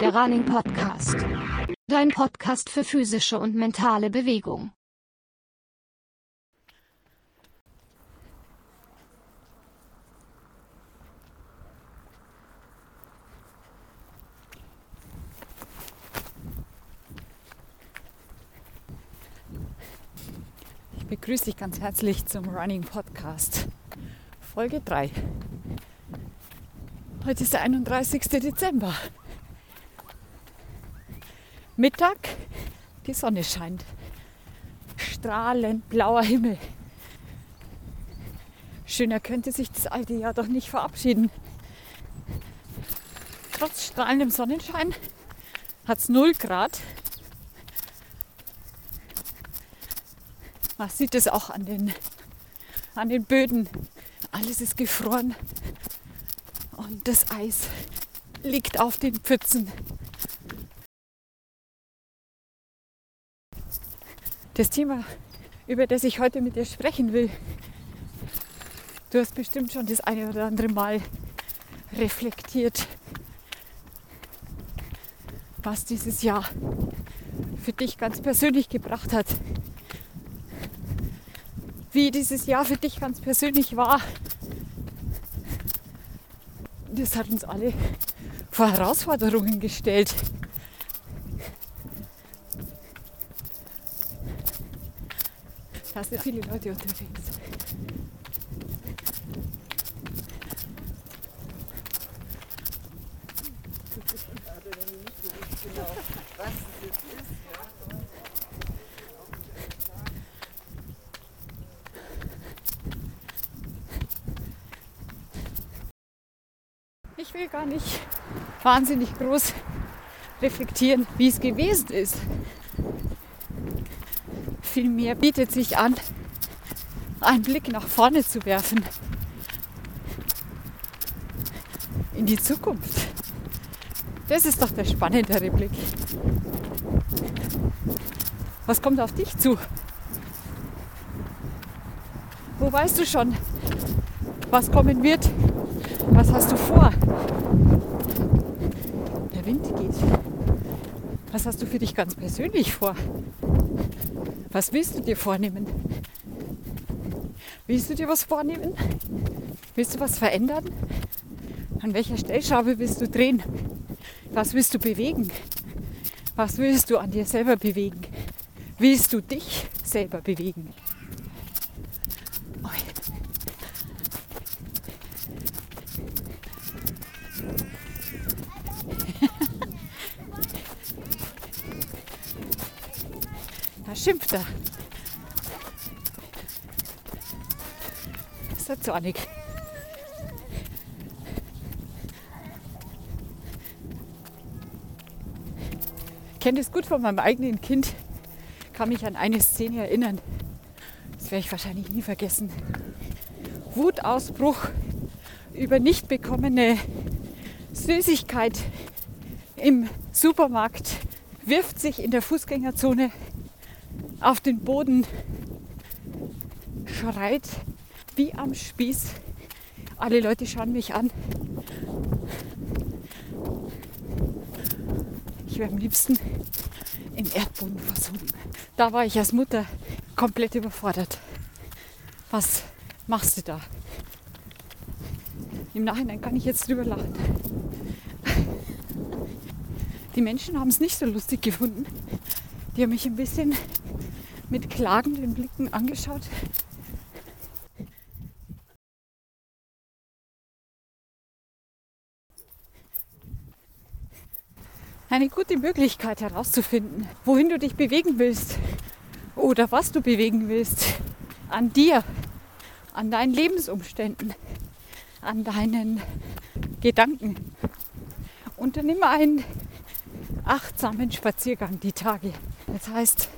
Der Running Podcast. Dein Podcast für physische und mentale Bewegung. Begrüße dich ganz herzlich zum Running Podcast, Folge 3. Heute ist der 31. Dezember. Mittag, die Sonne scheint. Strahlend blauer Himmel. Schöner könnte sich das alte Jahr doch nicht verabschieden. Trotz strahlendem Sonnenschein hat es 0 Grad. Man sieht es auch an den, an den Böden. Alles ist gefroren und das Eis liegt auf den Pfützen. Das Thema, über das ich heute mit dir sprechen will, du hast bestimmt schon das eine oder andere Mal reflektiert, was dieses Jahr für dich ganz persönlich gebracht hat. Wie dieses Jahr für dich ganz persönlich war. Das hat uns alle vor Herausforderungen gestellt. Da sind viele Leute unterwegs. Ich will gar nicht wahnsinnig groß reflektieren, wie es gewesen ist. Vielmehr bietet sich an, einen Blick nach vorne zu werfen. In die Zukunft. Das ist doch der spannendere Blick. Was kommt auf dich zu? Wo weißt du schon, was kommen wird? Was hast du vor? Der Wind geht. Was hast du für dich ganz persönlich vor? Was willst du dir vornehmen? Willst du dir was vornehmen? Willst du was verändern? An welcher Stellschraube willst du drehen? Was willst du bewegen? Was willst du an dir selber bewegen? Willst du dich selber bewegen? Schimpft er. Ist der zornig? Ich kenne das gut von meinem eigenen Kind. Kann mich an eine Szene erinnern. Das werde ich wahrscheinlich nie vergessen. Wutausbruch über nicht bekommene Süßigkeit im Supermarkt, wirft sich in der Fußgängerzone auf den Boden, schreit wie am Spieß. Alle Leute schauen mich an. Ich wäre am liebsten im Erdboden versunken. Da war ich als Mutter komplett überfordert. Was machst du da? Im Nachhinein kann ich jetzt drüber lachen. Die Menschen haben es nicht so lustig gefunden. Die haben mich ein bisschen mit klagenden Blicken angeschaut. Eine gute Möglichkeit herauszufinden, wohin du dich bewegen willst oder was du bewegen willst. An dir, an deinen Lebensumständen, an deinen Gedanken. Unternimm einen achtsamen Spaziergang die Tage. Das heißt,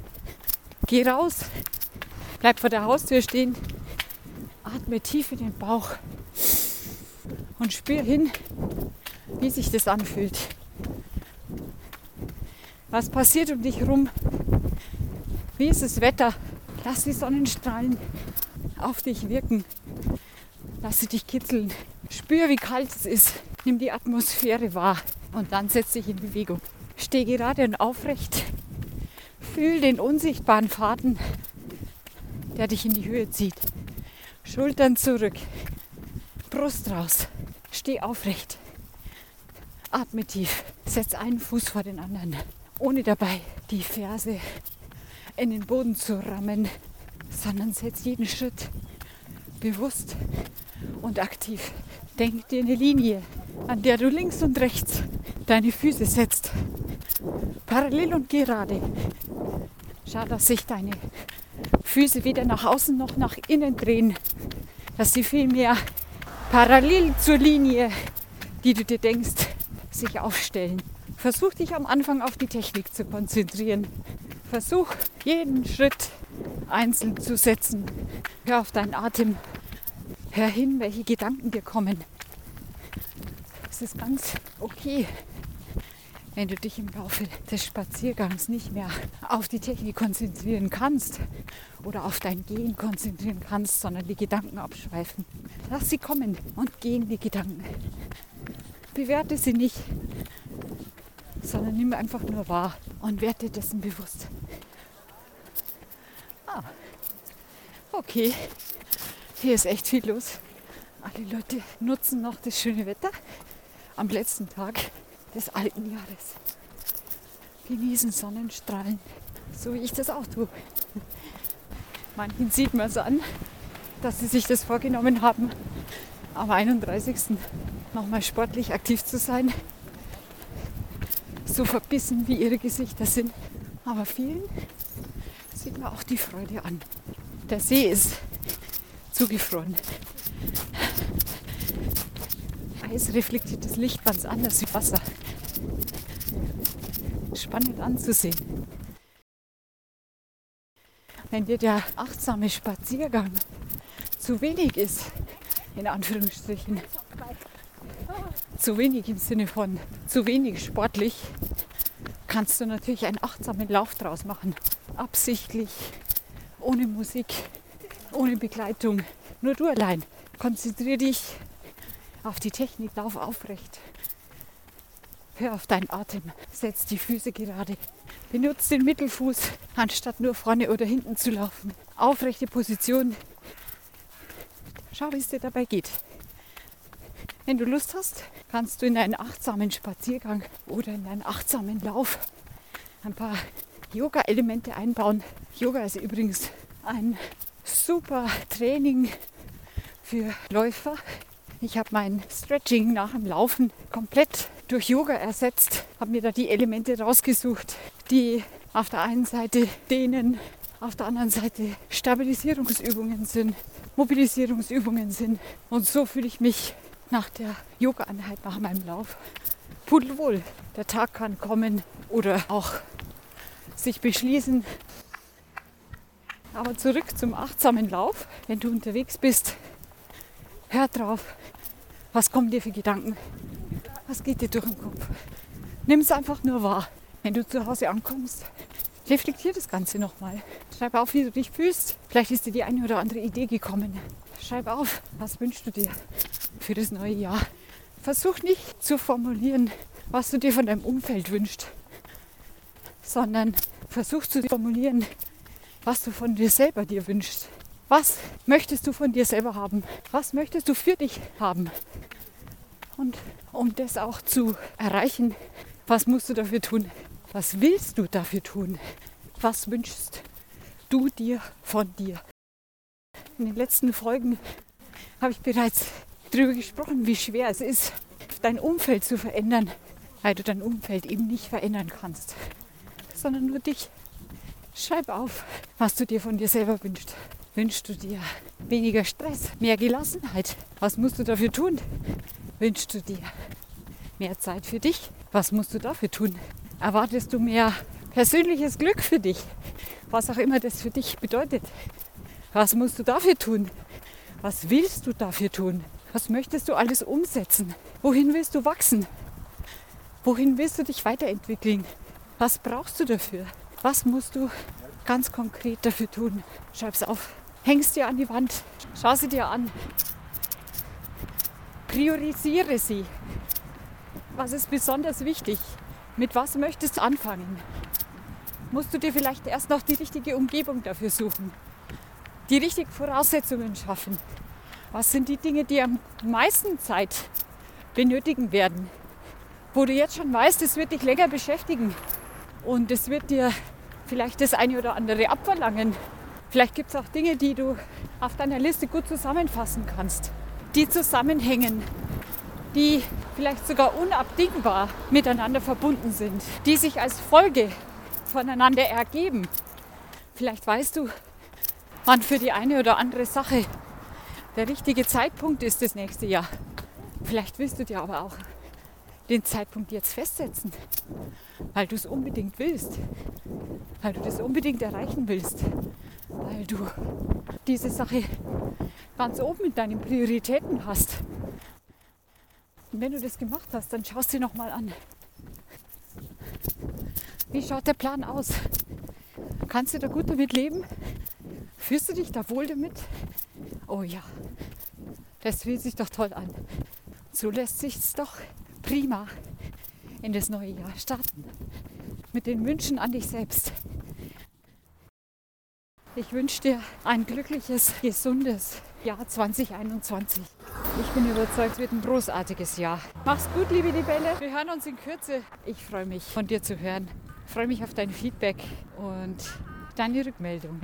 Geh raus, bleib vor der Haustür stehen, atme tief in den Bauch und spür hin, wie sich das anfühlt. Was passiert um dich rum? Wie ist das Wetter? Lass die Sonnenstrahlen auf dich wirken. Lass sie dich kitzeln. Spür, wie kalt es ist. Nimm die Atmosphäre wahr und dann setz dich in Bewegung. Steh gerade und aufrecht. Fühl den unsichtbaren Faden, der dich in die Höhe zieht. Schultern zurück, Brust raus. Steh aufrecht. Atme tief. Setz einen Fuß vor den anderen, ohne dabei die Ferse in den Boden zu rammen, sondern setz jeden Schritt bewusst und aktiv. Denk dir eine Linie, an der du links und rechts deine Füße setzt. Parallel und gerade. Schau, dass sich deine Füße weder nach außen noch nach innen drehen. Dass sie vielmehr parallel zur Linie, die du dir denkst, sich aufstellen. Versuch dich am Anfang auf die Technik zu konzentrieren. Versuch jeden Schritt einzeln zu setzen. Hör auf deinen Atem. Hör hin, welche Gedanken dir kommen. Es ist ganz okay, wenn du dich im Laufe des Spaziergangs nicht mehr auf die Technik konzentrieren kannst oder auf dein Gehen konzentrieren kannst, sondern die Gedanken abschweifen. Lass sie kommen und gehen die Gedanken. Bewerte sie nicht, sondern nimm einfach nur wahr und werde dessen bewusst. Ah, okay, hier ist echt viel los. Alle Leute nutzen noch das schöne Wetter am letzten Tag des alten Jahres. Genießen Sonnenstrahlen, so wie ich das auch tue. Manchen sieht man es an, dass sie sich das vorgenommen haben, am 31. nochmal sportlich aktiv zu sein. So verbissen wie ihre Gesichter sind. Aber vielen sieht man auch die Freude an. Der See ist zugefroren. Eis reflektiert das Licht ganz anders wie Wasser. Spannend anzusehen. Wenn dir der achtsame Spaziergang zu wenig ist, in Anführungsstrichen, zu wenig im Sinne von zu wenig sportlich, kannst du natürlich einen achtsamen Lauf draus machen. Absichtlich, ohne Musik, ohne Begleitung, nur du allein. Konzentriere dich auf die Technik, lauf aufrecht. Hör auf deinen Atem, setz die Füße gerade. Benutze den Mittelfuß, anstatt nur vorne oder hinten zu laufen. Aufrechte Position. Schau, wie es dir dabei geht. Wenn du Lust hast, kannst du in einen achtsamen Spaziergang oder in einen achtsamen Lauf ein paar Yoga-Elemente einbauen. Yoga ist übrigens ein super Training für Läufer. Ich habe mein Stretching nach dem Laufen komplett durch Yoga ersetzt, habe mir da die Elemente rausgesucht, die auf der einen Seite dehnen, auf der anderen Seite Stabilisierungsübungen sind, Mobilisierungsübungen sind. Und so fühle ich mich nach der Yoga-Einheit, nach meinem Lauf pudelwohl. Der Tag kann kommen oder auch sich beschließen, aber zurück zum achtsamen Lauf. Wenn du unterwegs bist, hör drauf. Was kommen dir für Gedanken? Was geht dir durch den Kopf? Nimm es einfach nur wahr. Wenn du zu Hause ankommst, reflektier das Ganze nochmal. Schreib auf, wie du dich fühlst. Vielleicht ist dir die eine oder andere Idee gekommen. Schreib auf, was wünschst du dir für das neue Jahr. Versuch nicht zu formulieren, was du dir von deinem Umfeld wünschst, sondern versuch zu formulieren, was du von dir selber dir wünschst. Was möchtest du von dir selber haben? Was möchtest du für dich haben? Und um das auch zu erreichen, was musst du dafür tun? Was willst du dafür tun? Was wünschst du dir von dir? In den letzten Folgen habe ich bereits darüber gesprochen, wie schwer es ist, dein Umfeld zu verändern, weil du dein Umfeld eben nicht verändern kannst, sondern nur dich. Schreib auf, was du dir von dir selber wünschst. Wünschst du dir weniger Stress, mehr Gelassenheit? Was musst du dafür tun? Wünschst du dir mehr Zeit für dich? Was musst du dafür tun? Erwartest du mehr persönliches Glück für dich? Was auch immer das für dich bedeutet. Was musst du dafür tun? Was willst du dafür tun? Was möchtest du alles umsetzen? Wohin willst du wachsen? Wohin willst du dich weiterentwickeln? Was brauchst du dafür? Was musst du ganz konkret dafür tun? Schreib's auf. Hängst dir an die Wand. Schau sie dir an. Priorisiere sie. Was ist besonders wichtig? Mit was möchtest du anfangen? Musst du dir vielleicht erst noch die richtige Umgebung dafür suchen? Die richtigen Voraussetzungen schaffen? Was sind die Dinge, die am meisten Zeit benötigen werden? Wo du jetzt schon weißt, es wird dich länger beschäftigen und es wird dir vielleicht das eine oder andere abverlangen. Vielleicht gibt es auch Dinge, die du auf deiner Liste gut zusammenfassen kannst, die zusammenhängen, die vielleicht sogar unabdingbar miteinander verbunden sind, die sich als Folge voneinander ergeben. Vielleicht weißt du, wann für die eine oder andere Sache der richtige Zeitpunkt ist das nächste Jahr. Vielleicht willst du dir aber auch den Zeitpunkt jetzt festsetzen, weil du es unbedingt willst, weil du das unbedingt erreichen willst, weil du diese Sache ganz oben in deinen Prioritäten hast. Und wenn du das gemacht hast, dann schaust du nochmal an. Wie schaut der Plan aus? Kannst du da gut damit leben? Fühlst du dich da wohl damit? Oh ja, das fühlt sich doch toll an. So lässt sich es doch prima in das neue Jahr starten. Mit den Wünschen an dich selbst. Ich wünsche dir ein glückliches, gesundes Jahr 2021. Ich bin überzeugt, es wird ein großartiges Jahr. Mach's gut, liebe Libelle. Wir hören uns in Kürze. Ich freue mich, von dir zu hören. Ich freue mich auf dein Feedback und deine Rückmeldung.